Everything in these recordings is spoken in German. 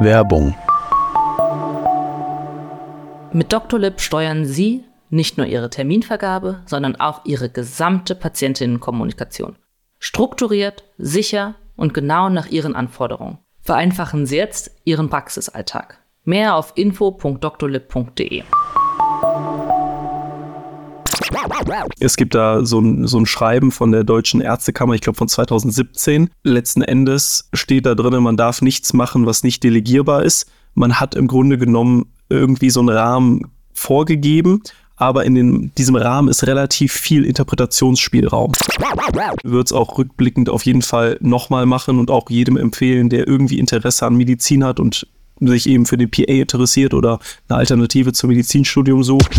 Werbung Mit. Lip steuern Sie nicht nur Ihre Terminvergabe, sondern auch Ihre gesamte Patientinnenkommunikation. Strukturiert, sicher und genau nach Ihren Anforderungen. Vereinfachen Sie jetzt Ihren Praxisalltag. Mehr auf info.drlib.de. Es gibt da so ein, so ein Schreiben von der Deutschen Ärztekammer, ich glaube von 2017. Letzten Endes steht da drin, man darf nichts machen, was nicht delegierbar ist. Man hat im Grunde genommen irgendwie so einen Rahmen vorgegeben, aber in den, diesem Rahmen ist relativ viel Interpretationsspielraum. Wird es auch rückblickend auf jeden Fall nochmal machen und auch jedem empfehlen, der irgendwie Interesse an Medizin hat und sich eben für den PA interessiert oder eine Alternative zum Medizinstudium sucht.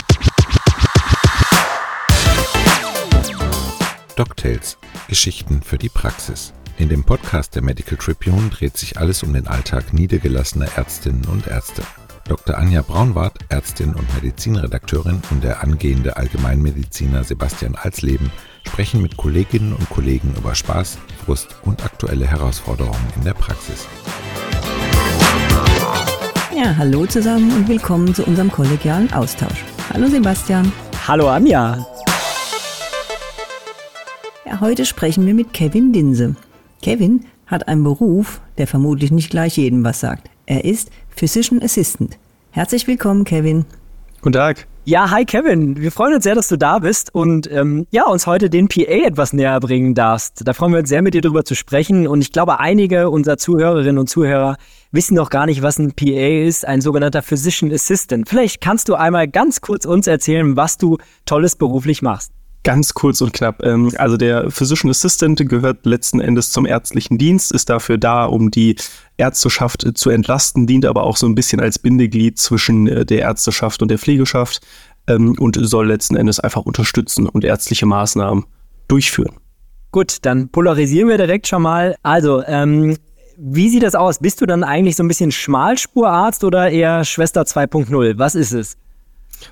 DocTales – Geschichten für die Praxis. In dem Podcast der Medical Tribune dreht sich alles um den Alltag niedergelassener Ärztinnen und Ärzte. Dr. Anja Braunwart, Ärztin und Medizinredakteurin und der angehende Allgemeinmediziner Sebastian Alsleben sprechen mit Kolleginnen und Kollegen über Spaß, Frust und aktuelle Herausforderungen in der Praxis. Ja, hallo zusammen und willkommen zu unserem kollegialen Austausch. Hallo Sebastian. Hallo Anja. Ja, heute sprechen wir mit Kevin Dinse. Kevin hat einen Beruf, der vermutlich nicht gleich jedem was sagt. Er ist Physician Assistant. Herzlich willkommen, Kevin. Guten Tag. Ja, hi Kevin. Wir freuen uns sehr, dass du da bist und ähm, ja, uns heute den PA etwas näher bringen darfst. Da freuen wir uns sehr, mit dir darüber zu sprechen. Und ich glaube, einige unserer Zuhörerinnen und Zuhörer wissen noch gar nicht, was ein PA ist, ein sogenannter Physician Assistant. Vielleicht kannst du einmal ganz kurz uns erzählen, was du Tolles beruflich machst. Ganz kurz und knapp. Ähm, also der Physician Assistant gehört letzten Endes zum ärztlichen Dienst, ist dafür da, um die Ärzteschaft äh, zu entlasten, dient aber auch so ein bisschen als Bindeglied zwischen äh, der Ärzteschaft und der Pflegeschaft ähm, und soll letzten Endes einfach unterstützen und ärztliche Maßnahmen durchführen. Gut, dann polarisieren wir direkt schon mal. Also, ähm, wie sieht das aus? Bist du dann eigentlich so ein bisschen Schmalspurarzt oder eher Schwester 2.0? Was ist es?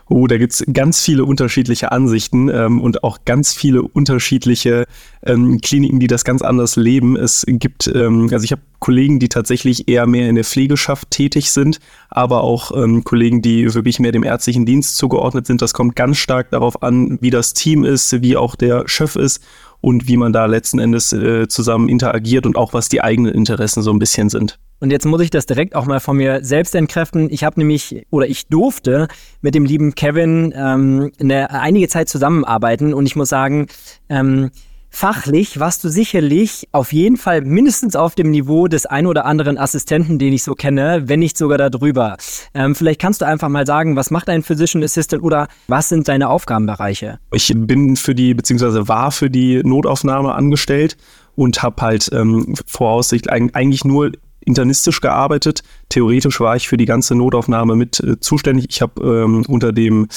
Oh, da gibt's ganz viele unterschiedliche Ansichten ähm, und auch ganz viele unterschiedliche ähm, Kliniken, die das ganz anders leben. Es gibt, ähm, also ich habe Kollegen, die tatsächlich eher mehr in der Pflegeschaft tätig sind, aber auch ähm, Kollegen, die wirklich mehr dem ärztlichen Dienst zugeordnet sind. Das kommt ganz stark darauf an, wie das Team ist, wie auch der Chef ist und wie man da letzten Endes äh, zusammen interagiert und auch was die eigenen Interessen so ein bisschen sind. Und jetzt muss ich das direkt auch mal von mir selbst entkräften. Ich habe nämlich oder ich durfte mit dem lieben Kevin ähm, eine, einige Zeit zusammenarbeiten und ich muss sagen, ähm, fachlich warst du sicherlich auf jeden Fall mindestens auf dem Niveau des ein oder anderen Assistenten, den ich so kenne, wenn nicht sogar darüber. Ähm, vielleicht kannst du einfach mal sagen, was macht ein Physician Assistant oder was sind deine Aufgabenbereiche? Ich bin für die, beziehungsweise war für die Notaufnahme angestellt und habe halt ähm, voraussichtlich eigentlich nur internistisch gearbeitet. Theoretisch war ich für die ganze Notaufnahme mit äh, zuständig. Ich habe ähm, unter dem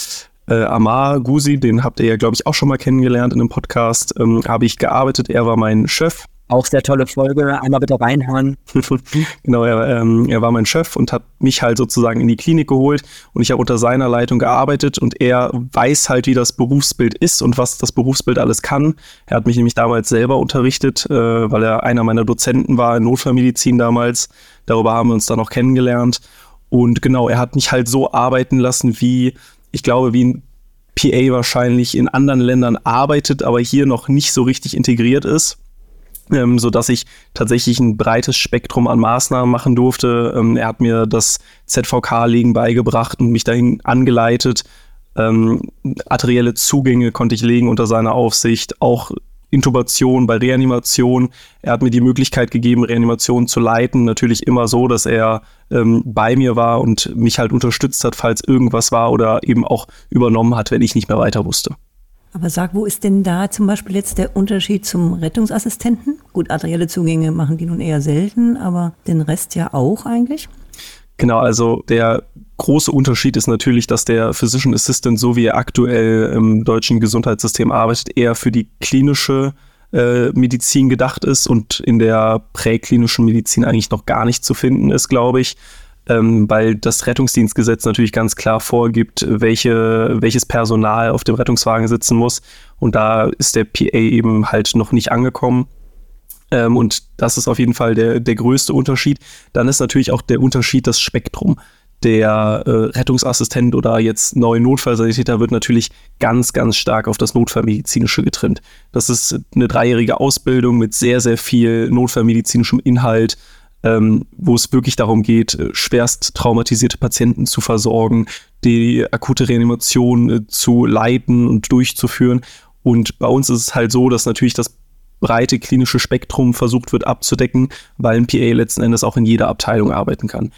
äh, Amar Gusi, den habt ihr ja, glaube ich, auch schon mal kennengelernt in einem Podcast, ähm, habe ich gearbeitet. Er war mein Chef auch sehr tolle Folge. Einmal bitte reinhören. genau, er, ähm, er war mein Chef und hat mich halt sozusagen in die Klinik geholt und ich habe unter seiner Leitung gearbeitet und er weiß halt, wie das Berufsbild ist und was das Berufsbild alles kann. Er hat mich nämlich damals selber unterrichtet, äh, weil er einer meiner Dozenten war in Notfallmedizin damals. Darüber haben wir uns dann auch kennengelernt. Und genau, er hat mich halt so arbeiten lassen, wie ich glaube, wie ein PA wahrscheinlich in anderen Ländern arbeitet, aber hier noch nicht so richtig integriert ist ähm, so dass ich tatsächlich ein breites Spektrum an Maßnahmen machen durfte. Ähm, er hat mir das ZVK-Legen beigebracht und mich dahin angeleitet. Ähm, arterielle Zugänge konnte ich legen unter seiner Aufsicht, auch Intubation bei Reanimation. Er hat mir die Möglichkeit gegeben, Reanimation zu leiten. Natürlich immer so, dass er ähm, bei mir war und mich halt unterstützt hat, falls irgendwas war oder eben auch übernommen hat, wenn ich nicht mehr weiter wusste. Aber sag, wo ist denn da zum Beispiel jetzt der Unterschied zum Rettungsassistenten? Gut, arterielle Zugänge machen die nun eher selten, aber den Rest ja auch eigentlich. Genau, also der große Unterschied ist natürlich, dass der Physician Assistant, so wie er aktuell im deutschen Gesundheitssystem arbeitet, eher für die klinische äh, Medizin gedacht ist und in der präklinischen Medizin eigentlich noch gar nicht zu finden ist, glaube ich ähm, weil das Rettungsdienstgesetz natürlich ganz klar vorgibt, welche, welches Personal auf dem Rettungswagen sitzen muss. Und da ist der PA eben halt noch nicht angekommen. Ähm, und das ist auf jeden Fall der, der größte Unterschied. Dann ist natürlich auch der Unterschied das Spektrum. Der äh, Rettungsassistent oder jetzt neue Notfallsanitäter wird natürlich ganz, ganz stark auf das Notfallmedizinische getrimmt. Das ist eine dreijährige Ausbildung mit sehr, sehr viel notfallmedizinischem Inhalt, ähm, wo es wirklich darum geht, äh, schwerst traumatisierte Patienten zu versorgen, die akute Reanimation äh, zu leiten und durchzuführen. Und bei uns ist es halt so, dass natürlich das breite klinische Spektrum versucht wird abzudecken, weil ein PA letzten Endes auch in jeder Abteilung arbeiten kann.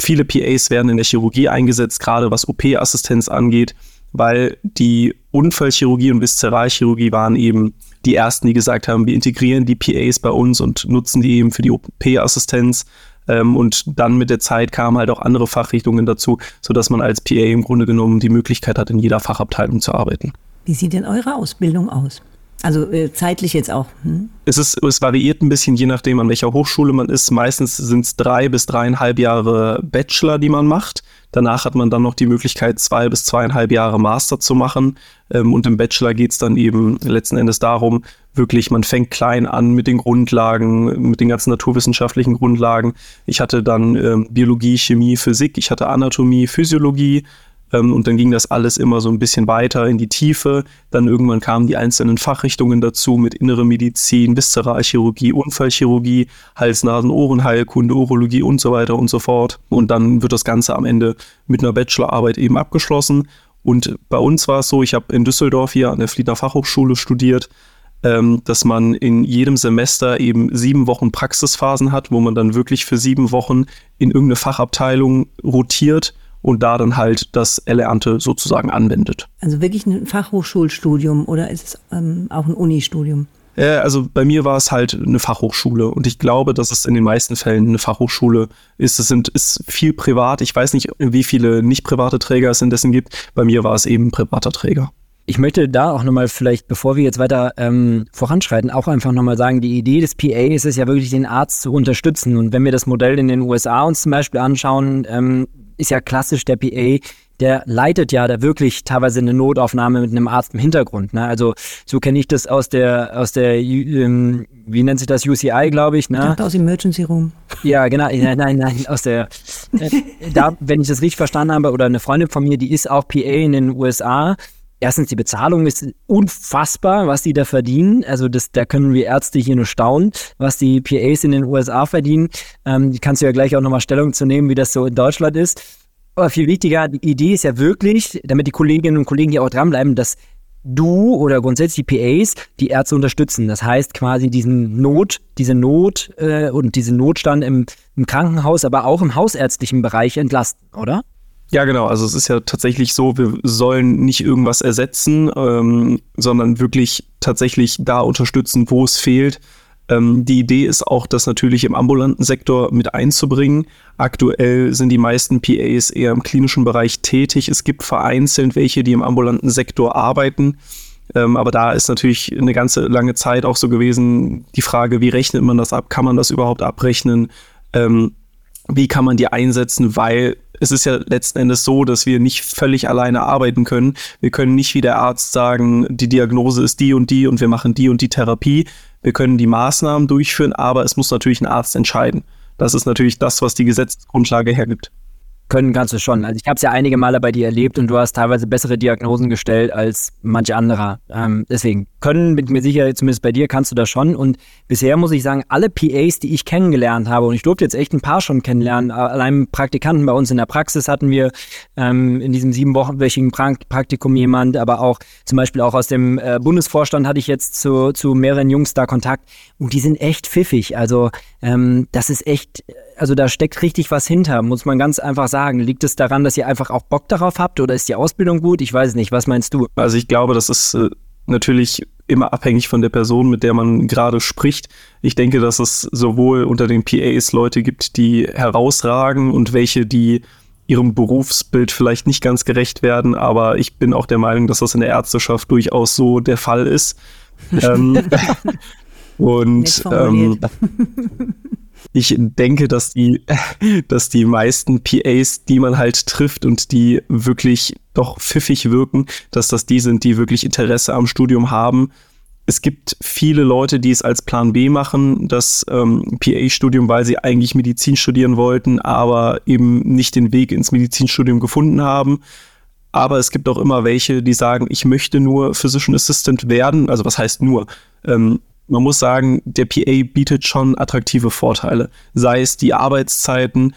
Viele PAs werden in der Chirurgie eingesetzt, gerade was OP-Assistenz angeht, weil die Unfallchirurgie und Viszeralchirurgie waren eben die ersten, die gesagt haben, wir integrieren die PAs bei uns und nutzen die eben für die OP-Assistenz. Ähm, und dann mit der Zeit kamen halt auch andere Fachrichtungen dazu, sodass man als PA im Grunde genommen die Möglichkeit hat, in jeder Fachabteilung zu arbeiten. Wie sieht denn eure Ausbildung aus? Also äh, zeitlich jetzt auch. Hm? Es, ist, es variiert ein bisschen, je nachdem, an welcher Hochschule man ist. Meistens sind es drei bis dreieinhalb Jahre Bachelor, die man macht. Danach hat man dann noch die Möglichkeit, zwei bis zweieinhalb Jahre Master zu machen. Ähm, und im Bachelor geht es dann eben letzten Endes darum, wirklich, man fängt klein an mit den Grundlagen, mit den ganzen naturwissenschaftlichen Grundlagen. Ich hatte dann ähm, Biologie, Chemie, Physik, ich hatte Anatomie, Physiologie, und dann ging das alles immer so ein bisschen weiter in die Tiefe. Dann irgendwann kamen die einzelnen Fachrichtungen dazu mit innere Medizin, Viszeralchirurgie, Unfallchirurgie, Hals-Nasen-Ohrenheilkunde, Urologie und so weiter und so fort. Und dann wird das Ganze am Ende mit einer Bachelorarbeit eben abgeschlossen. Und bei uns war es so, ich habe in Düsseldorf hier an der Fliedner Fachhochschule studiert, ähm, dass man in jedem Semester eben sieben Wochen Praxisphasen hat, wo man dann wirklich für sieben Wochen in irgendeine Fachabteilung rotiert und da dann halt das Erlernte sozusagen anwendet. Also wirklich ein Fachhochschulstudium oder ist es ähm, auch ein Unistudium? Also bei mir war es halt eine Fachhochschule und ich glaube, dass es in den meisten Fällen eine Fachhochschule ist. Es sind, ist viel privat. Ich weiß nicht, wie viele nicht private Träger es indessen gibt. Bei mir war es eben ein privater Träger. Ich möchte da auch nochmal vielleicht, bevor wir jetzt weiter ähm, voranschreiten, auch einfach nochmal sagen, die Idee des PA ist es ja wirklich, den Arzt zu unterstützen. Und wenn wir das Modell in den USA uns zum Beispiel anschauen, ähm, ist ja klassisch der PA, der leitet ja da wirklich teilweise eine Notaufnahme mit einem Arzt im Hintergrund. Ne? Also so kenne ich das aus der, aus der, ähm, wie nennt sich das, UCI, glaube ich. Ne? Ich dachte aus Emergency Room. Ja, genau. Nein, nein, nein, aus der, äh, da, wenn ich das richtig verstanden habe, oder eine Freundin von mir, die ist auch PA in den USA erstens, die Bezahlung ist unfassbar, was die da verdienen. Also das, da können wir Ärzte hier nur staunen, was die PAs in den USA verdienen. Ähm, kannst du ja gleich auch nochmal Stellung zu nehmen, wie das so in Deutschland ist. Aber viel wichtiger, die Idee ist ja wirklich, damit die Kolleginnen und Kollegen hier auch dranbleiben, dass du oder grundsätzlich die PAs die Ärzte unterstützen. Das heißt quasi diesen Not, diese Not äh, und diesen Notstand im, im Krankenhaus, aber auch im hausärztlichen Bereich entlasten, oder? Ja, genau. Also es ist ja tatsächlich so, wir sollen nicht irgendwas ersetzen, ähm, sondern wirklich tatsächlich da unterstützen, wo es fehlt. Ähm, die Idee ist auch, das natürlich im ambulanten Sektor mit einzubringen. Aktuell sind die meisten PAs eher im klinischen Bereich tätig. Es gibt vereinzelt welche, die im ambulanten Sektor arbeiten. Ähm, aber da ist natürlich eine ganze lange Zeit auch so gewesen, die Frage, wie rechnet man das ab? Kann man das überhaupt abrechnen? Wie kann man die einsetzen? Weil es ist ja letzten Endes so, dass wir nicht völlig alleine arbeiten können. Wir können nicht wie der Arzt sagen, die Diagnose ist die und die und wir machen die und die Therapie. Wir können die Maßnahmen durchführen, aber es muss natürlich ein Arzt entscheiden. Das ist natürlich das, was die Gesetzesgrundlage hergibt können kannst du schon. Also ich habe es ja einige Male bei dir erlebt und du hast teilweise bessere Diagnosen gestellt als manche anderer. Ähm, deswegen können mit mir sicher, zumindest bei dir kannst du das schon. Und bisher muss ich sagen, alle PAs, die ich kennengelernt habe, und ich durfte jetzt echt ein paar schon kennenlernen, allein Praktikanten bei uns in der Praxis hatten wir ähm, in diesem siebenwöchigen Praktikum jemand, aber auch zum Beispiel auch aus dem äh, Bundesvorstand hatte ich jetzt zu, zu mehreren Jungs da Kontakt und die sind echt pfiffig. Also ähm, das ist echt, also da steckt richtig was hinter, muss man ganz einfach sagen. Liegt es daran, dass ihr einfach auch Bock darauf habt oder ist die Ausbildung gut? Ich weiß es nicht. Was meinst du? Also ich glaube, das ist äh, natürlich immer abhängig von der Person, mit der man gerade spricht. Ich denke, dass es sowohl unter den PAs Leute gibt, die herausragen und welche, die ihrem Berufsbild vielleicht nicht ganz gerecht werden, aber ich bin auch der Meinung, dass das in der Ärzteschaft durchaus so der Fall ist. ähm, und ähm, ich denke, dass die, dass die meisten PAs, die man halt trifft und die wirklich doch pfiffig wirken, dass das die sind, die wirklich Interesse am Studium haben es gibt viele Leute, die es als Plan B machen, das ähm, PA-Studium, weil sie eigentlich Medizin studieren wollten, aber eben nicht den Weg ins Medizinstudium gefunden haben. Aber es gibt auch immer welche, die sagen, ich möchte nur Physician Assistant werden. Also was heißt nur? Ähm, man muss sagen, der PA bietet schon attraktive Vorteile. Sei es die Arbeitszeiten.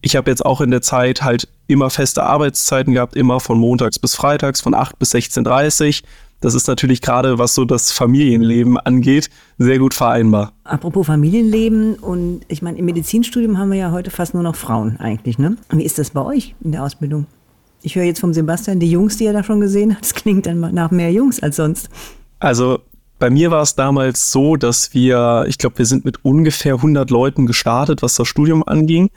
Ich habe jetzt auch in der Zeit halt immer feste Arbeitszeiten gehabt, immer von montags bis freitags, von 8 bis 16.30 Uhr das ist natürlich gerade, was so das Familienleben angeht, sehr gut vereinbar. Apropos Familienleben und ich meine, im Medizinstudium haben wir ja heute fast nur noch Frauen eigentlich, ne? Wie ist das bei euch in der Ausbildung? Ich höre jetzt vom Sebastian, die Jungs, die er da schon gesehen hat, das klingt dann nach mehr Jungs als sonst. Also bei mir war es damals so, dass wir, ich glaube, wir sind mit ungefähr 100 Leuten gestartet, was das Studium anging.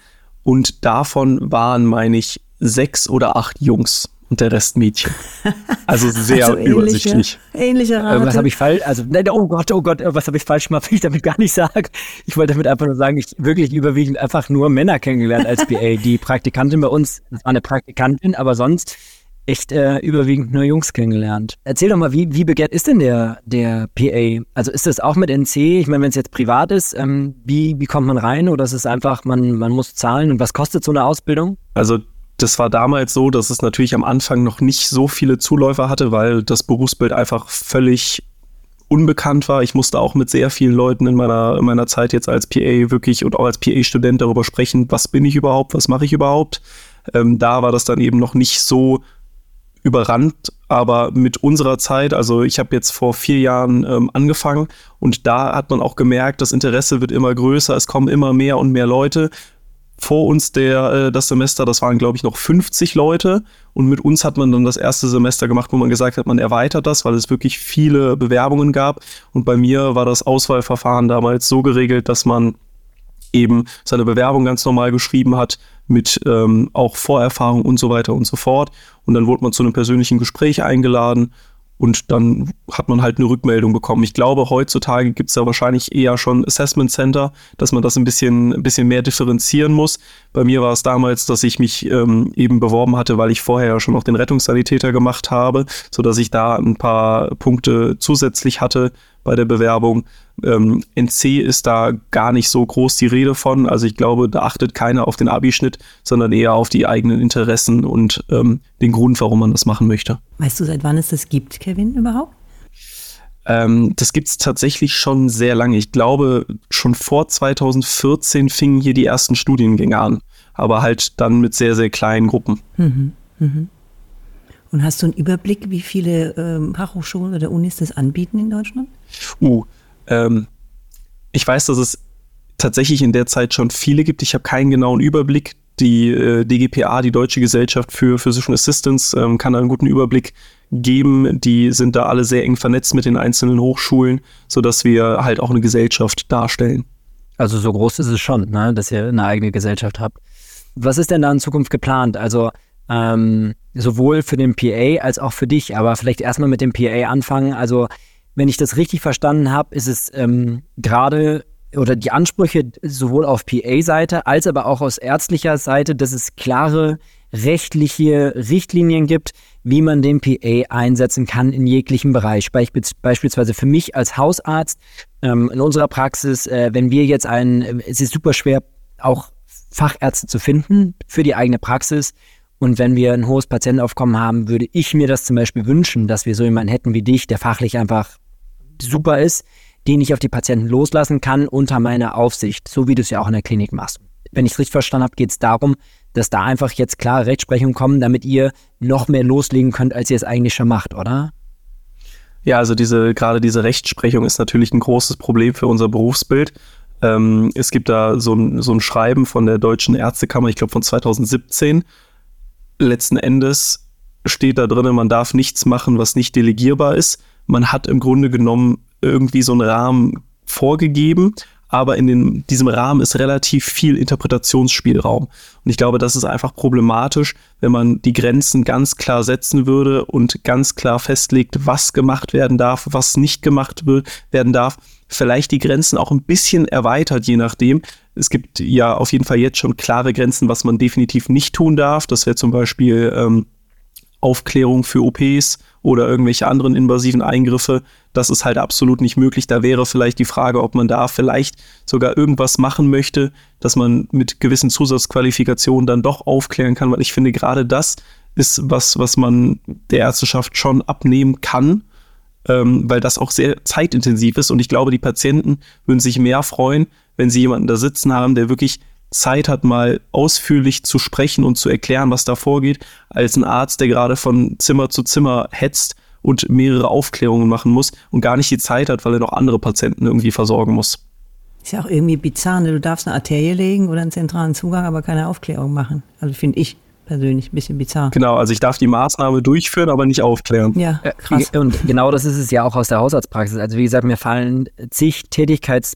Und davon waren, meine ich, sechs oder acht Jungs und der Rest Mädchen. Also sehr also ähnliche, übersichtlich. Ähnliche Rate. Äh, was habe ich falsch? Also, nein, oh Gott, oh Gott, was habe ich falsch gemacht, will ich damit gar nicht sagen. Ich wollte damit einfach nur sagen, ich wirklich überwiegend einfach nur Männer kennengelernt als BA. Die Praktikantin bei uns, das war eine Praktikantin, aber sonst echt äh, überwiegend nur Jungs kennengelernt. Erzähl doch mal, wie, wie begehrt ist denn der, der PA? Also ist das auch mit NC? Ich meine, wenn es jetzt privat ist, ähm, wie, wie kommt man rein? Oder ist es einfach, man, man muss zahlen? Und was kostet so eine Ausbildung? Also das war damals so, dass es natürlich am Anfang noch nicht so viele Zuläufer hatte, weil das Berufsbild einfach völlig unbekannt war. Ich musste auch mit sehr vielen Leuten in meiner, in meiner Zeit jetzt als PA wirklich und auch als PA-Student darüber sprechen, was bin ich überhaupt, was mache ich überhaupt. Ähm, da war das dann eben noch nicht so überrannt, aber mit unserer Zeit, also ich habe jetzt vor vier Jahren ähm, angefangen und da hat man auch gemerkt, das Interesse wird immer größer, es kommen immer mehr und mehr Leute vor uns der, äh, das Semester, das waren, glaube ich, noch 50 Leute. Und mit uns hat man dann das erste Semester gemacht, wo man gesagt hat, man erweitert das, weil es wirklich viele Bewerbungen gab. Und bei mir war das Auswahlverfahren damals so geregelt, dass man eben seine Bewerbung ganz normal geschrieben hat, mit ähm, auch Vorerfahrung und so weiter und so fort. Und dann wurde man zu einem persönlichen Gespräch eingeladen und dann hat man halt eine Rückmeldung bekommen. Ich glaube, heutzutage gibt es ja wahrscheinlich eher schon Assessment Center, dass man das ein bisschen, ein bisschen mehr differenzieren muss. Bei mir war es damals, dass ich mich ähm, eben beworben hatte, weil ich vorher ja schon noch den Rettungssanitäter gemacht habe, sodass ich da ein paar Punkte zusätzlich hatte bei der Bewerbung. Ähm, NC ist da gar nicht so groß die Rede von. Also ich glaube, da achtet keiner auf den Abischnitt, sondern eher auf die eigenen Interessen und ähm, den Grund, warum man das machen möchte. Weißt du, seit wann es das gibt, Kevin, überhaupt? Ähm, das gibt es tatsächlich schon sehr lange. Ich glaube, schon vor 2014 fingen hier die ersten Studiengänge an, aber halt dann mit sehr, sehr kleinen Gruppen. Mhm, mhm. Und hast du einen Überblick, wie viele ähm, Fachhochschulen oder Unis das anbieten in Deutschland? Uh, ähm, ich weiß, dass es tatsächlich in der Zeit schon viele gibt. Ich habe keinen genauen Überblick. Die äh, DGPA, die Deutsche Gesellschaft für Physician Assistance, ähm, kann da einen guten Überblick geben. Die sind da alle sehr eng vernetzt mit den einzelnen Hochschulen, sodass wir halt auch eine Gesellschaft darstellen. Also so groß ist es schon, ne, dass ihr eine eigene Gesellschaft habt. Was ist denn da in Zukunft geplant? Also ähm, sowohl für den PA als auch für dich, aber vielleicht erstmal mit dem PA anfangen. Also wenn ich das richtig verstanden habe, ist es ähm, gerade oder die Ansprüche sowohl auf PA-Seite als aber auch aus ärztlicher Seite, dass es klare rechtliche Richtlinien gibt, wie man den PA einsetzen kann in jeglichem Bereich. beispielsweise für mich als Hausarzt ähm, in unserer Praxis, äh, wenn wir jetzt einen, es ist super schwer, auch Fachärzte zu finden für die eigene Praxis. Und wenn wir ein hohes Patientenaufkommen haben, würde ich mir das zum Beispiel wünschen, dass wir so jemanden hätten wie dich, der fachlich einfach super ist, den ich auf die Patienten loslassen kann unter meiner Aufsicht, so wie du es ja auch in der Klinik machst. Wenn ich es richtig verstanden habe, geht es darum, dass da einfach jetzt klare Rechtsprechungen kommen, damit ihr noch mehr loslegen könnt, als ihr es eigentlich schon macht, oder? Ja, also diese, gerade diese Rechtsprechung ist natürlich ein großes Problem für unser Berufsbild. Ähm, es gibt da so ein, so ein Schreiben von der Deutschen Ärztekammer, ich glaube von 2017. Letzten Endes steht da drin, man darf nichts machen, was nicht delegierbar ist man hat im Grunde genommen irgendwie so einen Rahmen vorgegeben, aber in den, diesem Rahmen ist relativ viel Interpretationsspielraum. Und ich glaube, das ist einfach problematisch, wenn man die Grenzen ganz klar setzen würde und ganz klar festlegt, was gemacht werden darf, was nicht gemacht wird, werden darf. Vielleicht die Grenzen auch ein bisschen erweitert, je nachdem. Es gibt ja auf jeden Fall jetzt schon klare Grenzen, was man definitiv nicht tun darf. Das wäre zum Beispiel ähm, Aufklärung für OPs oder irgendwelche anderen invasiven Eingriffe. Das ist halt absolut nicht möglich. Da wäre vielleicht die Frage, ob man da vielleicht sogar irgendwas machen möchte, dass man mit gewissen Zusatzqualifikationen dann doch aufklären kann, weil ich finde, gerade das ist was, was man der Ärzteschaft schon abnehmen kann, ähm, weil das auch sehr zeitintensiv ist. Und ich glaube, die Patienten würden sich mehr freuen, wenn sie jemanden da sitzen haben, der wirklich Zeit hat, mal ausführlich zu sprechen und zu erklären, was da vorgeht, als ein Arzt, der gerade von Zimmer zu Zimmer hetzt und mehrere Aufklärungen machen muss und gar nicht die Zeit hat, weil er noch andere Patienten irgendwie versorgen muss. Ist ja auch irgendwie bizarr, ne? du darfst eine Arterie legen oder einen zentralen Zugang, aber keine Aufklärung machen. Also finde ich persönlich ein bisschen bizarr. Genau, also ich darf die Maßnahme durchführen, aber nicht aufklären. Ja, krass. Und genau das ist es ja auch aus der Hausarztpraxis. Also wie gesagt, mir fallen zig Tätigkeits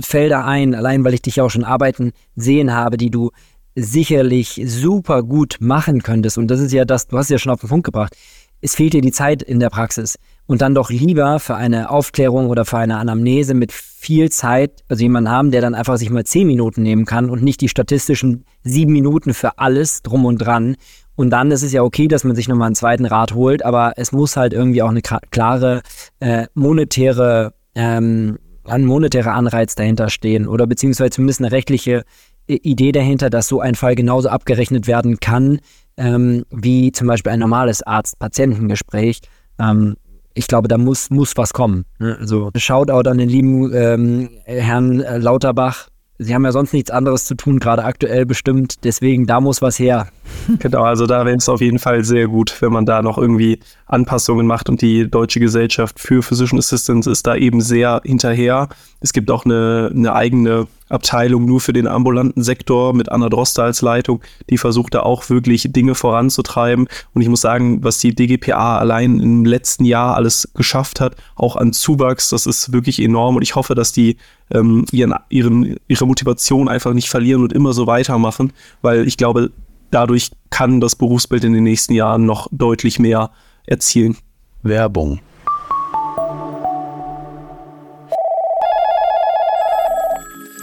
Felder ein, allein weil ich dich auch schon arbeiten sehen habe, die du sicherlich super gut machen könntest. Und das ist ja das, du hast es ja schon auf den Punkt gebracht. Es fehlt dir die Zeit in der Praxis. Und dann doch lieber für eine Aufklärung oder für eine Anamnese mit viel Zeit, also jemanden haben, der dann einfach sich mal zehn Minuten nehmen kann und nicht die statistischen sieben Minuten für alles drum und dran. Und dann ist es ja okay, dass man sich nochmal einen zweiten Rat holt, aber es muss halt irgendwie auch eine klare äh, monetäre ähm, ein monetärer Anreiz dahinter stehen oder beziehungsweise zumindest eine rechtliche äh, Idee dahinter, dass so ein Fall genauso abgerechnet werden kann, ähm, wie zum Beispiel ein normales Arzt-Patientengespräch. Ähm, ich glaube, da muss, muss was kommen. Ne? Also Shoutout an den lieben ähm, Herrn äh, Lauterbach, Sie haben ja sonst nichts anderes zu tun, gerade aktuell bestimmt. Deswegen, da muss was her. Genau, also da wäre es auf jeden Fall sehr gut, wenn man da noch irgendwie Anpassungen macht. Und die Deutsche Gesellschaft für Physician Assistance ist da eben sehr hinterher. Es gibt auch eine, eine eigene Abteilung nur für den ambulanten Sektor mit Anna Droster als Leitung, die versucht da auch wirklich Dinge voranzutreiben. Und ich muss sagen, was die DGPA allein im letzten Jahr alles geschafft hat, auch an Zuwachs, das ist wirklich enorm. Und ich hoffe, dass die ähm, ihren, ihren, ihre Motivation einfach nicht verlieren und immer so weitermachen, weil ich glaube, dadurch kann das Berufsbild in den nächsten Jahren noch deutlich mehr erzielen. Werbung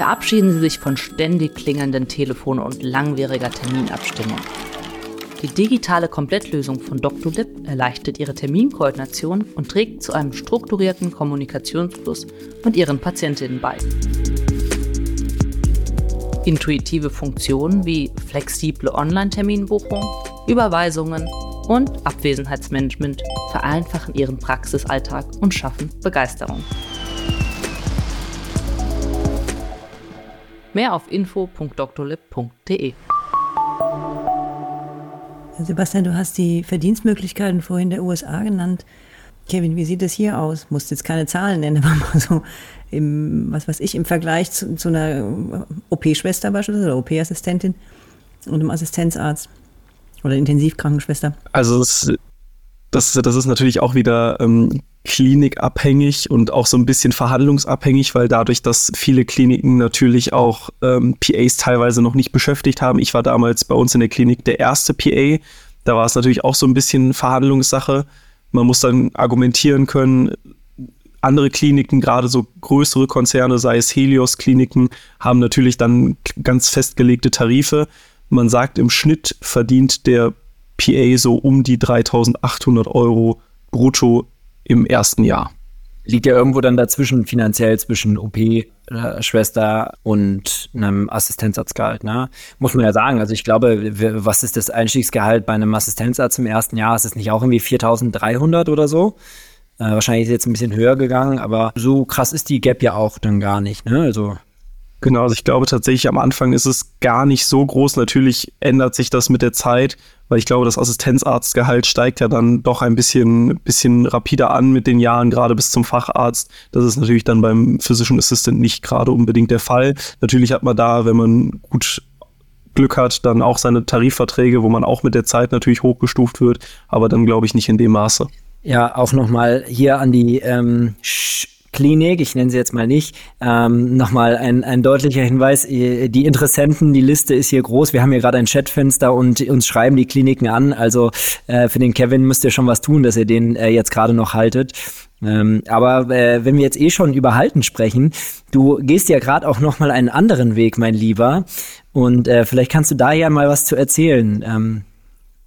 Verabschieden Sie sich von ständig klingelnden Telefon und langwieriger Terminabstimmung. Die digitale Komplettlösung von DoctorLib erleichtert Ihre Terminkoordination und trägt zu einem strukturierten Kommunikationsfluss mit Ihren Patientinnen bei. Intuitive Funktionen wie flexible Online-Terminbuchung, Überweisungen und Abwesenheitsmanagement vereinfachen Ihren Praxisalltag und schaffen Begeisterung. Mehr auf info.drlib.de. Sebastian, du hast die Verdienstmöglichkeiten vorhin der USA genannt. Kevin, wie sieht es hier aus? Musst jetzt keine Zahlen nennen, aber mal so im, was weiß ich, im Vergleich zu, zu einer OP-Schwester beispielsweise oder OP-Assistentin und einem Assistenzarzt oder Intensivkrankenschwester. Also das, das, das ist natürlich auch wieder ähm, klinikabhängig und auch so ein bisschen verhandlungsabhängig, weil dadurch, dass viele Kliniken natürlich auch ähm, PAs teilweise noch nicht beschäftigt haben. Ich war damals bei uns in der Klinik der erste PA. Da war es natürlich auch so ein bisschen Verhandlungssache. Man muss dann argumentieren können, andere Kliniken, gerade so größere Konzerne, sei es Helios-Kliniken, haben natürlich dann ganz festgelegte Tarife. Man sagt, im Schnitt verdient der PA so um die 3800 Euro brutto im ersten Jahr. Liegt ja irgendwo dann dazwischen finanziell zwischen OP-Schwester und einem Assistenzarztgehalt, ne? Muss man ja sagen. Also ich glaube, was ist das Einstiegsgehalt bei einem Assistenzarzt im ersten Jahr? Ist es nicht auch irgendwie 4300 oder so? Äh, wahrscheinlich ist es jetzt ein bisschen höher gegangen, aber so krass ist die Gap ja auch dann gar nicht, ne? Also Genau, also ich glaube tatsächlich am Anfang ist es gar nicht so groß. Natürlich ändert sich das mit der Zeit, weil ich glaube, das Assistenzarztgehalt steigt ja dann doch ein bisschen, bisschen rapider an mit den Jahren, gerade bis zum Facharzt. Das ist natürlich dann beim Physician Assistant nicht gerade unbedingt der Fall. Natürlich hat man da, wenn man gut Glück hat, dann auch seine Tarifverträge, wo man auch mit der Zeit natürlich hochgestuft wird, aber dann glaube ich nicht in dem Maße. Ja, auch nochmal hier an die ähm, Klinik, ich nenne sie jetzt mal nicht, ähm, nochmal ein, ein deutlicher Hinweis, die Interessenten, die Liste ist hier groß, wir haben hier gerade ein Chatfenster und uns schreiben die Kliniken an, also äh, für den Kevin müsst ihr schon was tun, dass ihr den äh, jetzt gerade noch haltet. Ähm, aber äh, wenn wir jetzt eh schon über Halten sprechen, du gehst ja gerade auch nochmal einen anderen Weg, mein Lieber, und äh, vielleicht kannst du da ja mal was zu erzählen. Ähm,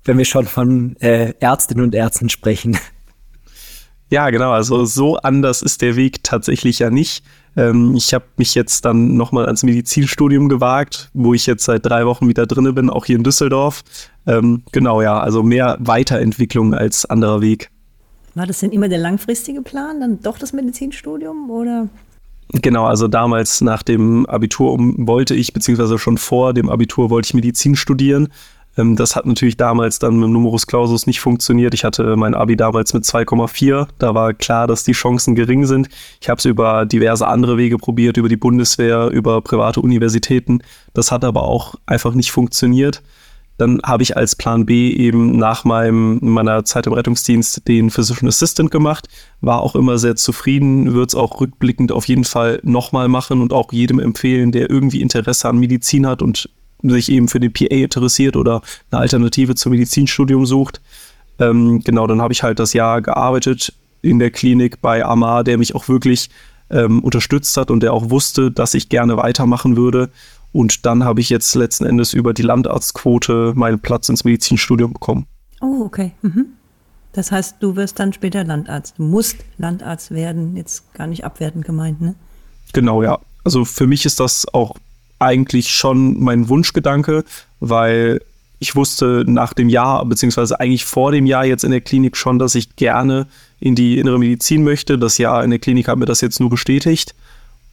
wenn wir schon von äh, Ärztinnen und Ärzten sprechen. Ja, genau. Also so anders ist der Weg tatsächlich ja nicht. Ähm, ich habe mich jetzt dann nochmal ans Medizinstudium gewagt, wo ich jetzt seit drei Wochen wieder drinne bin, auch hier in Düsseldorf. Ähm, genau, ja, also mehr Weiterentwicklung als anderer Weg. War das denn immer der langfristige Plan, dann doch das Medizinstudium oder? Genau, also damals nach dem Abitur wollte ich, beziehungsweise schon vor dem Abitur wollte ich Medizin studieren. Ähm, das hat natürlich damals dann mit dem Numerus Clausus nicht funktioniert. Ich hatte mein Abi damals mit 2,4. Da war klar, dass die Chancen gering sind. Ich habe es über diverse andere Wege probiert, über die Bundeswehr, über private Universitäten. Das hat aber auch einfach nicht funktioniert. Dann habe ich als Plan B eben nach meinem, meiner Zeit im Rettungsdienst den Physician Assistant gemacht, war auch immer sehr zufrieden, würde es auch rückblickend auf jeden Fall nochmal machen und auch jedem empfehlen, der irgendwie Interesse an Medizin hat und sich eben für den PA interessiert oder eine Alternative zum Medizinstudium sucht. Ähm, genau, dann habe ich halt das Jahr gearbeitet in der Klinik bei Amar, der mich auch wirklich ähm, unterstützt hat und der auch wusste, dass ich gerne weitermachen würde. Und dann habe ich jetzt letzten Endes über die Landarztquote meinen Platz ins Medizinstudium bekommen. Oh, okay. Mhm. Das heißt, du wirst dann später Landarzt. Du musst Landarzt werden, jetzt gar nicht abwertend gemeint, ne? Genau, ja. Also für mich ist das auch eigentlich schon mein Wunschgedanke, weil ich wusste nach dem Jahr, beziehungsweise eigentlich vor dem Jahr jetzt in der Klinik schon, dass ich gerne in die innere Medizin möchte. Das Jahr in der Klinik hat mir das jetzt nur bestätigt.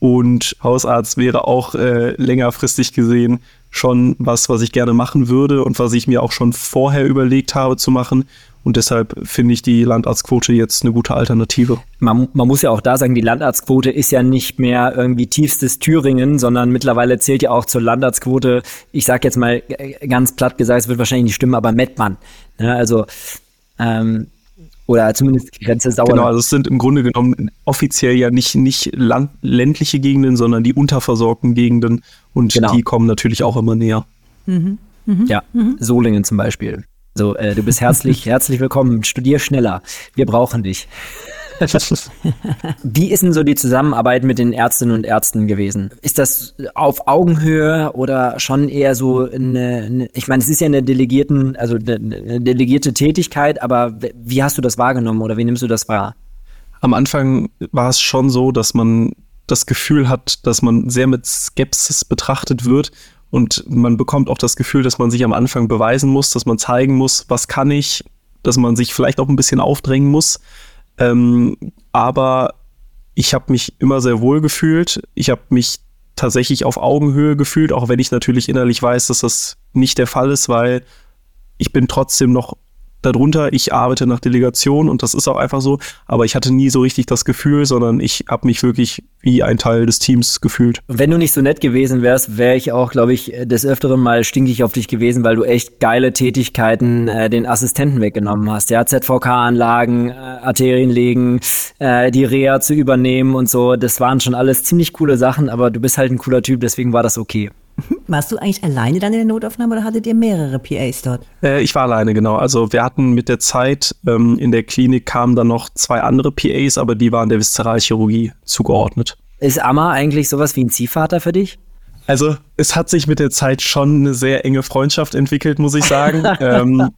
Und Hausarzt wäre auch äh, längerfristig gesehen schon was, was ich gerne machen würde und was ich mir auch schon vorher überlegt habe zu machen. Und deshalb finde ich die Landarztquote jetzt eine gute Alternative. Man, man, muss ja auch da sagen, die Landarztquote ist ja nicht mehr irgendwie tiefstes Thüringen, sondern mittlerweile zählt ja auch zur Landarztquote, ich sage jetzt mal ganz platt gesagt, es wird wahrscheinlich nicht stimmen, aber Mettmann. Ja, ne, also ähm, oder zumindest Grenze Sauerland. Genau, also es sind im Grunde genommen offiziell ja nicht, nicht land, ländliche Gegenden, sondern die unterversorgten Gegenden und genau. die kommen natürlich auch immer näher. Mhm. Mhm. Ja, mhm. Solingen zum Beispiel. So, äh, du bist herzlich, herzlich willkommen. Studier schneller. Wir brauchen dich. Wie ist denn so die Zusammenarbeit mit den Ärztinnen und Ärzten gewesen? Ist das auf Augenhöhe oder schon eher so eine, eine ich meine, es ist ja eine delegierten, also eine delegierte Tätigkeit, aber wie hast du das wahrgenommen oder wie nimmst du das wahr? Am Anfang war es schon so, dass man das Gefühl hat, dass man sehr mit Skepsis betrachtet wird und man bekommt auch das Gefühl, dass man sich am Anfang beweisen muss, dass man zeigen muss, was kann ich, dass man sich vielleicht auch ein bisschen aufdrängen muss. Ähm, aber ich habe mich immer sehr wohl gefühlt. Ich habe mich tatsächlich auf Augenhöhe gefühlt, auch wenn ich natürlich innerlich weiß, dass das nicht der Fall ist, weil ich bin trotzdem noch darunter, ich arbeite nach Delegation und das ist auch einfach so, aber ich hatte nie so richtig das Gefühl, sondern ich habe mich wirklich wie ein Teil des Teams gefühlt. Wenn du nicht so nett gewesen wärst, wäre ich auch, glaube ich, des Öfteren mal stinkig auf dich gewesen, weil du echt geile Tätigkeiten äh, den Assistenten weggenommen hast. Ja, ZVK-Anlagen, äh, Arterien legen, äh, die Reha zu übernehmen und so. Das waren schon alles ziemlich coole Sachen, aber du bist halt ein cooler Typ, deswegen war das okay. Warst du eigentlich alleine dann in der Notaufnahme oder hattet ihr mehrere PAs dort? Äh, ich war alleine, genau. Also wir hatten mit der Zeit ähm, in der Klinik kamen dann noch zwei andere PAs, aber die waren der Viszeralchirurgie zugeordnet. Ist Amma eigentlich sowas wie ein Ziehvater für dich? Also es hat sich mit der Zeit schon eine sehr enge Freundschaft entwickelt, muss ich sagen. ähm,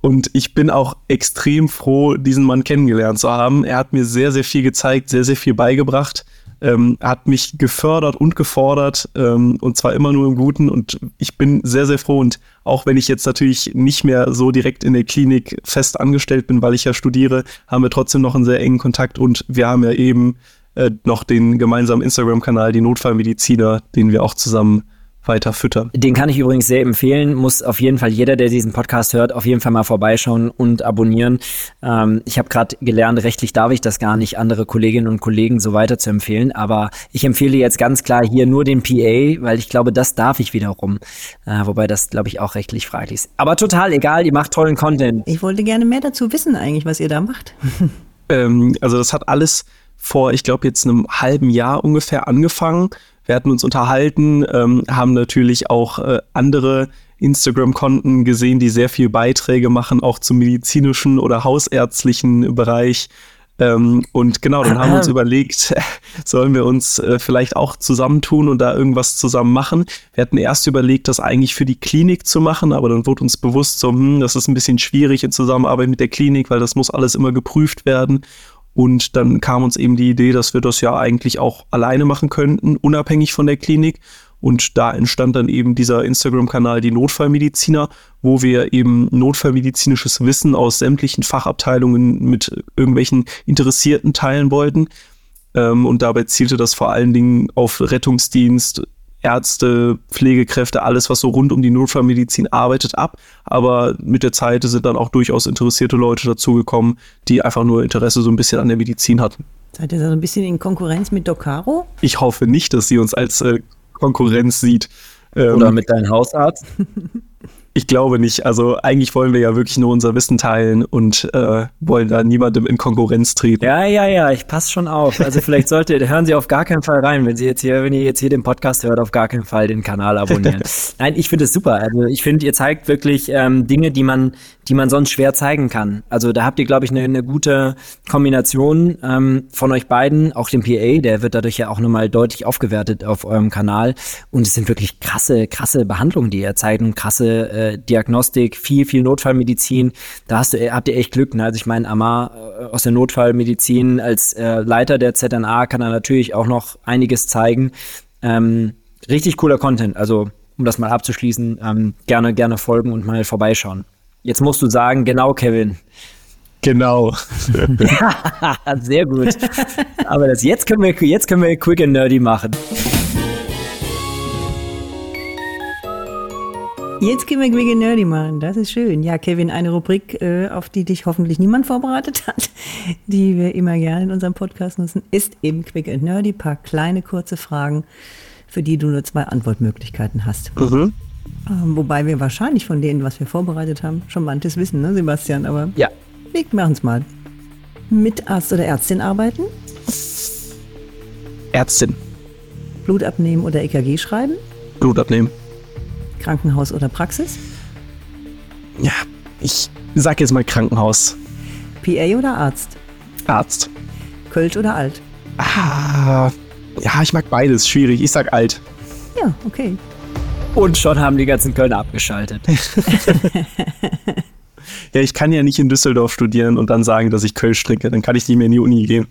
und ich bin auch extrem froh, diesen Mann kennengelernt zu haben. Er hat mir sehr, sehr viel gezeigt, sehr, sehr viel beigebracht ähm, hat mich gefördert und gefordert ähm, und zwar immer nur im Guten. Und ich bin sehr, sehr froh. Und auch wenn ich jetzt natürlich nicht mehr so direkt in der Klinik fest angestellt bin, weil ich ja studiere, haben wir trotzdem noch einen sehr engen Kontakt. Und wir haben ja eben äh, noch den gemeinsamen Instagram-Kanal, die Notfallmediziner, den wir auch zusammen weiter füttern. Den kann ich übrigens sehr empfehlen. Muss auf jeden Fall jeder, der diesen Podcast hört, auf jeden Fall mal vorbeischauen und abonnieren. Ähm, ich habe gerade gelernt, rechtlich darf ich das gar nicht, andere Kolleginnen und Kollegen so weiter zu empfehlen. Aber ich empfehle jetzt ganz klar hier nur den PA, weil ich glaube, das darf ich wiederum. Äh, wobei das, glaube ich, auch rechtlich fraglich ist. Aber total egal, ihr macht tollen Content. Ich wollte gerne mehr dazu wissen eigentlich, was ihr da macht. ähm, also das hat alles vor, ich glaube, jetzt einem halben Jahr ungefähr angefangen. Wir hatten uns unterhalten, ähm, haben natürlich auch äh, andere Instagram-Konten gesehen, die sehr viel Beiträge machen, auch zum medizinischen oder hausärztlichen Bereich. Ähm, und genau, dann haben wir uns überlegt, sollen wir uns äh, vielleicht auch zusammentun und da irgendwas zusammen machen. Wir hatten erst überlegt, das eigentlich für die Klinik zu machen, aber dann wurde uns bewusst, so, hm, das ist ein bisschen schwierig in Zusammenarbeit mit der Klinik, weil das muss alles immer geprüft werden. Und dann kam uns eben die Idee, dass wir das ja eigentlich auch alleine machen könnten, unabhängig von der Klinik. Und da entstand dann eben dieser Instagram-Kanal Die Notfallmediziner, wo wir eben notfallmedizinisches Wissen aus sämtlichen Fachabteilungen mit irgendwelchen Interessierten teilen wollten. Ähm, und dabei zielte das vor allen Dingen auf Rettungsdienst, Ärzte, Pflegekräfte, alles, was so rund um die Notfallmedizin arbeitet, ab. Aber mit der Zeit sind dann auch durchaus interessierte Leute dazugekommen, die einfach nur Interesse so ein bisschen an der Medizin hatten. Seid ihr so ein bisschen in Konkurrenz mit Docaro? Ich hoffe nicht, dass sie uns als äh, Konkurrenz sieht. Ähm, Oder mit deinem Hausarzt? Ich glaube nicht. Also eigentlich wollen wir ja wirklich nur unser Wissen teilen und äh, wollen da niemandem in Konkurrenz treten. Ja, ja, ja, ich passe schon auf. Also vielleicht sollte, hören Sie auf gar keinen Fall rein, wenn Sie jetzt hier, wenn ihr jetzt hier den Podcast hört, auf gar keinen Fall den Kanal abonnieren. Nein, ich finde es super. Also ich finde, ihr zeigt wirklich ähm, Dinge, die man, die man sonst schwer zeigen kann. Also da habt ihr, glaube ich, eine, eine gute Kombination ähm, von euch beiden, auch dem PA, der wird dadurch ja auch nochmal deutlich aufgewertet auf eurem Kanal. Und es sind wirklich krasse, krasse Behandlungen, die ihr zeigt und krasse äh, Diagnostik, viel, viel Notfallmedizin. Da hast du, habt ihr echt Glück. Ne? Also ich meine, Amar äh, aus der Notfallmedizin als äh, Leiter der ZNA kann er natürlich auch noch einiges zeigen. Ähm, richtig cooler Content. Also um das mal abzuschließen, ähm, gerne, gerne folgen und mal vorbeischauen. Jetzt musst du sagen, genau, Kevin. Genau. Sehr gut. Aber das, jetzt können wir, jetzt können wir quick and nerdy machen. Jetzt können wir Quick Nerdy machen. Das ist schön. Ja, Kevin, eine Rubrik, äh, auf die dich hoffentlich niemand vorbereitet hat, die wir immer gerne in unserem Podcast nutzen, ist eben Quick and Nerdy. Ein paar kleine, kurze Fragen, für die du nur zwei Antwortmöglichkeiten hast. Mhm. Ähm, wobei wir wahrscheinlich von denen, was wir vorbereitet haben, schon manches wissen, ne, Sebastian? Aber ja. wir machen es mal. Mit Arzt oder Ärztin arbeiten? Ärztin. Blut abnehmen oder EKG schreiben? Blut abnehmen. Krankenhaus oder Praxis? Ja, ich sag jetzt mal Krankenhaus. PA oder Arzt? Arzt. Kölsch oder alt? Ah, ja, ich mag beides. Schwierig. Ich sag alt. Ja, okay. Und schon haben die ganzen Kölner abgeschaltet. ja, ich kann ja nicht in Düsseldorf studieren und dann sagen, dass ich Kölsch trinke. Dann kann ich nicht mehr in die Uni gehen.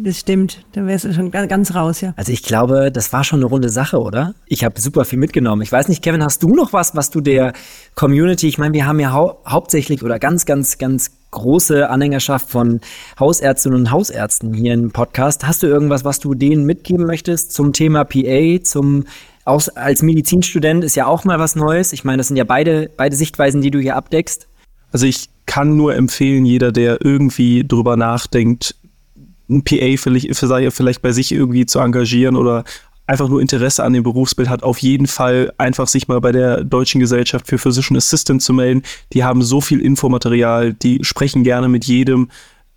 Das stimmt, dann wärst du schon ganz raus, ja. Also ich glaube, das war schon eine runde Sache, oder? Ich habe super viel mitgenommen. Ich weiß nicht, Kevin, hast du noch was, was du der Community, ich meine, wir haben ja hau hauptsächlich oder ganz, ganz, ganz große Anhängerschaft von Hausärztinnen und Hausärzten hier im Podcast. Hast du irgendwas, was du denen mitgeben möchtest zum Thema PA, zum auch als Medizinstudent ist ja auch mal was Neues. Ich meine, das sind ja beide, beide Sichtweisen, die du hier abdeckst. Also ich kann nur empfehlen, jeder, der irgendwie drüber nachdenkt, ein PA vielleicht, vielleicht bei sich irgendwie zu engagieren oder einfach nur Interesse an dem Berufsbild hat, auf jeden Fall einfach sich mal bei der Deutschen Gesellschaft für Physician Assistant zu melden. Die haben so viel Infomaterial, die sprechen gerne mit jedem.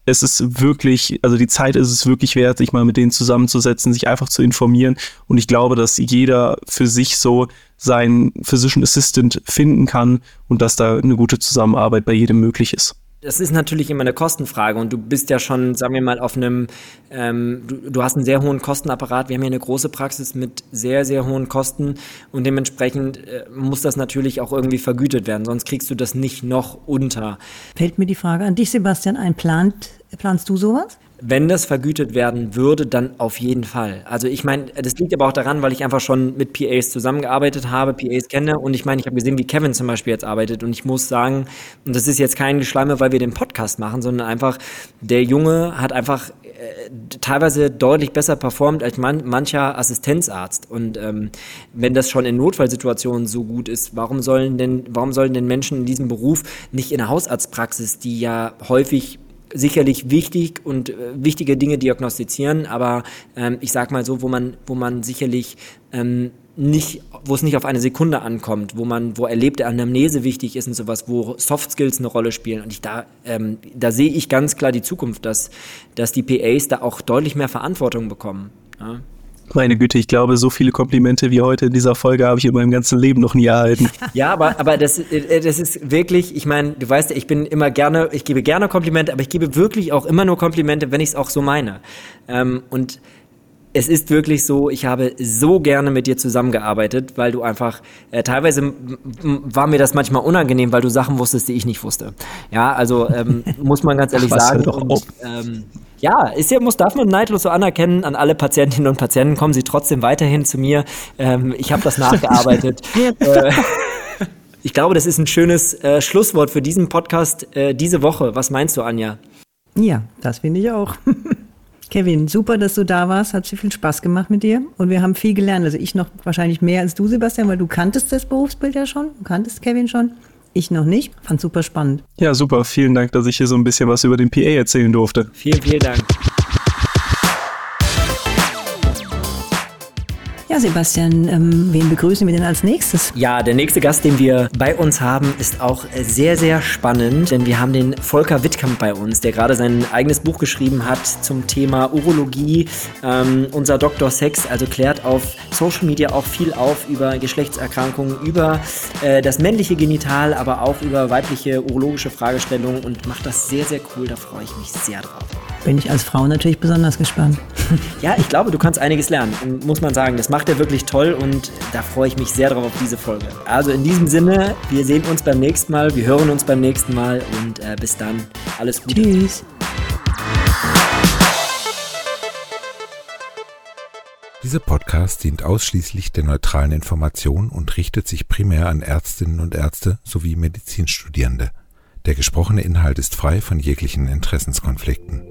Es ist wirklich, also die Zeit ist es wirklich wert, sich mal mit denen zusammenzusetzen, sich einfach zu informieren. Und ich glaube, dass jeder für sich so seinen Physician Assistant finden kann und dass da eine gute Zusammenarbeit bei jedem möglich ist. Das ist natürlich immer eine Kostenfrage und du bist ja schon, sagen wir mal, auf einem, ähm, du, du hast einen sehr hohen Kostenapparat. Wir haben hier eine große Praxis mit sehr, sehr hohen Kosten und dementsprechend äh, muss das natürlich auch irgendwie vergütet werden, sonst kriegst du das nicht noch unter. Fällt mir die Frage an dich, Sebastian, ein. Plant, planst du sowas? Wenn das vergütet werden würde, dann auf jeden Fall. Also ich meine, das liegt aber auch daran, weil ich einfach schon mit PAs zusammengearbeitet habe, PAs kenne und ich meine, ich habe gesehen, wie Kevin zum Beispiel jetzt arbeitet und ich muss sagen, und das ist jetzt kein Geschleime, weil wir den Podcast machen, sondern einfach, der Junge hat einfach äh, teilweise deutlich besser performt als man, mancher Assistenzarzt. Und ähm, wenn das schon in Notfallsituationen so gut ist, warum sollen denn, warum sollen denn Menschen in diesem Beruf nicht in der Hausarztpraxis, die ja häufig sicherlich wichtig und äh, wichtige Dinge diagnostizieren, aber ähm, ich sag mal so, wo man, wo man sicherlich ähm, nicht, wo es nicht auf eine Sekunde ankommt, wo man, wo erlebte Anamnese wichtig ist und sowas, wo Soft Skills eine Rolle spielen. Und ich da, ähm, da sehe ich ganz klar die Zukunft, dass, dass die PAs da auch deutlich mehr Verantwortung bekommen. Ja? Meine Güte, ich glaube, so viele Komplimente wie heute in dieser Folge habe ich in meinem ganzen Leben noch nie erhalten. Ja, aber, aber das, äh, das ist wirklich, ich meine, du weißt ich bin immer gerne, ich gebe gerne Komplimente, aber ich gebe wirklich auch immer nur Komplimente, wenn ich es auch so meine. Ähm, und es ist wirklich so, ich habe so gerne mit dir zusammengearbeitet, weil du einfach, äh, teilweise war mir das manchmal unangenehm, weil du Sachen wusstest, die ich nicht wusste. Ja, also ähm, muss man ganz ehrlich Ach, sagen. Und, ähm, ja, ist ja, muss, darf man neidlos so anerkennen, an alle Patientinnen und Patienten kommen sie trotzdem weiterhin zu mir. Ähm, ich habe das nachgearbeitet. äh, ich glaube, das ist ein schönes äh, Schlusswort für diesen Podcast äh, diese Woche. Was meinst du, Anja? Ja, das finde ich auch. Kevin, super, dass du da warst. Hat sehr viel Spaß gemacht mit dir. Und wir haben viel gelernt. Also ich noch wahrscheinlich mehr als du, Sebastian, weil du kanntest das Berufsbild ja schon. Du kanntest Kevin schon. Ich noch nicht. Fand super spannend. Ja, super. Vielen Dank, dass ich hier so ein bisschen was über den PA erzählen durfte. Vielen, vielen Dank. Ja, Sebastian, ähm, wen begrüßen wir denn als nächstes? Ja, der nächste Gast, den wir bei uns haben, ist auch sehr, sehr spannend, denn wir haben den Volker Wittkamp bei uns, der gerade sein eigenes Buch geschrieben hat zum Thema Urologie. Ähm, unser Dr. Sex, also klärt auf Social Media auch viel auf über Geschlechtserkrankungen, über äh, das männliche Genital, aber auch über weibliche urologische Fragestellungen und macht das sehr, sehr cool. Da freue ich mich sehr drauf. Bin ich als Frau natürlich besonders gespannt. Ja, ich glaube, du kannst einiges lernen, muss man sagen. Das macht er wirklich toll und da freue ich mich sehr drauf auf diese Folge. Also in diesem Sinne, wir sehen uns beim nächsten Mal, wir hören uns beim nächsten Mal und äh, bis dann. Alles Gute. Tschüss. Dieser Podcast dient ausschließlich der neutralen Information und richtet sich primär an Ärztinnen und Ärzte sowie Medizinstudierende. Der gesprochene Inhalt ist frei von jeglichen Interessenskonflikten.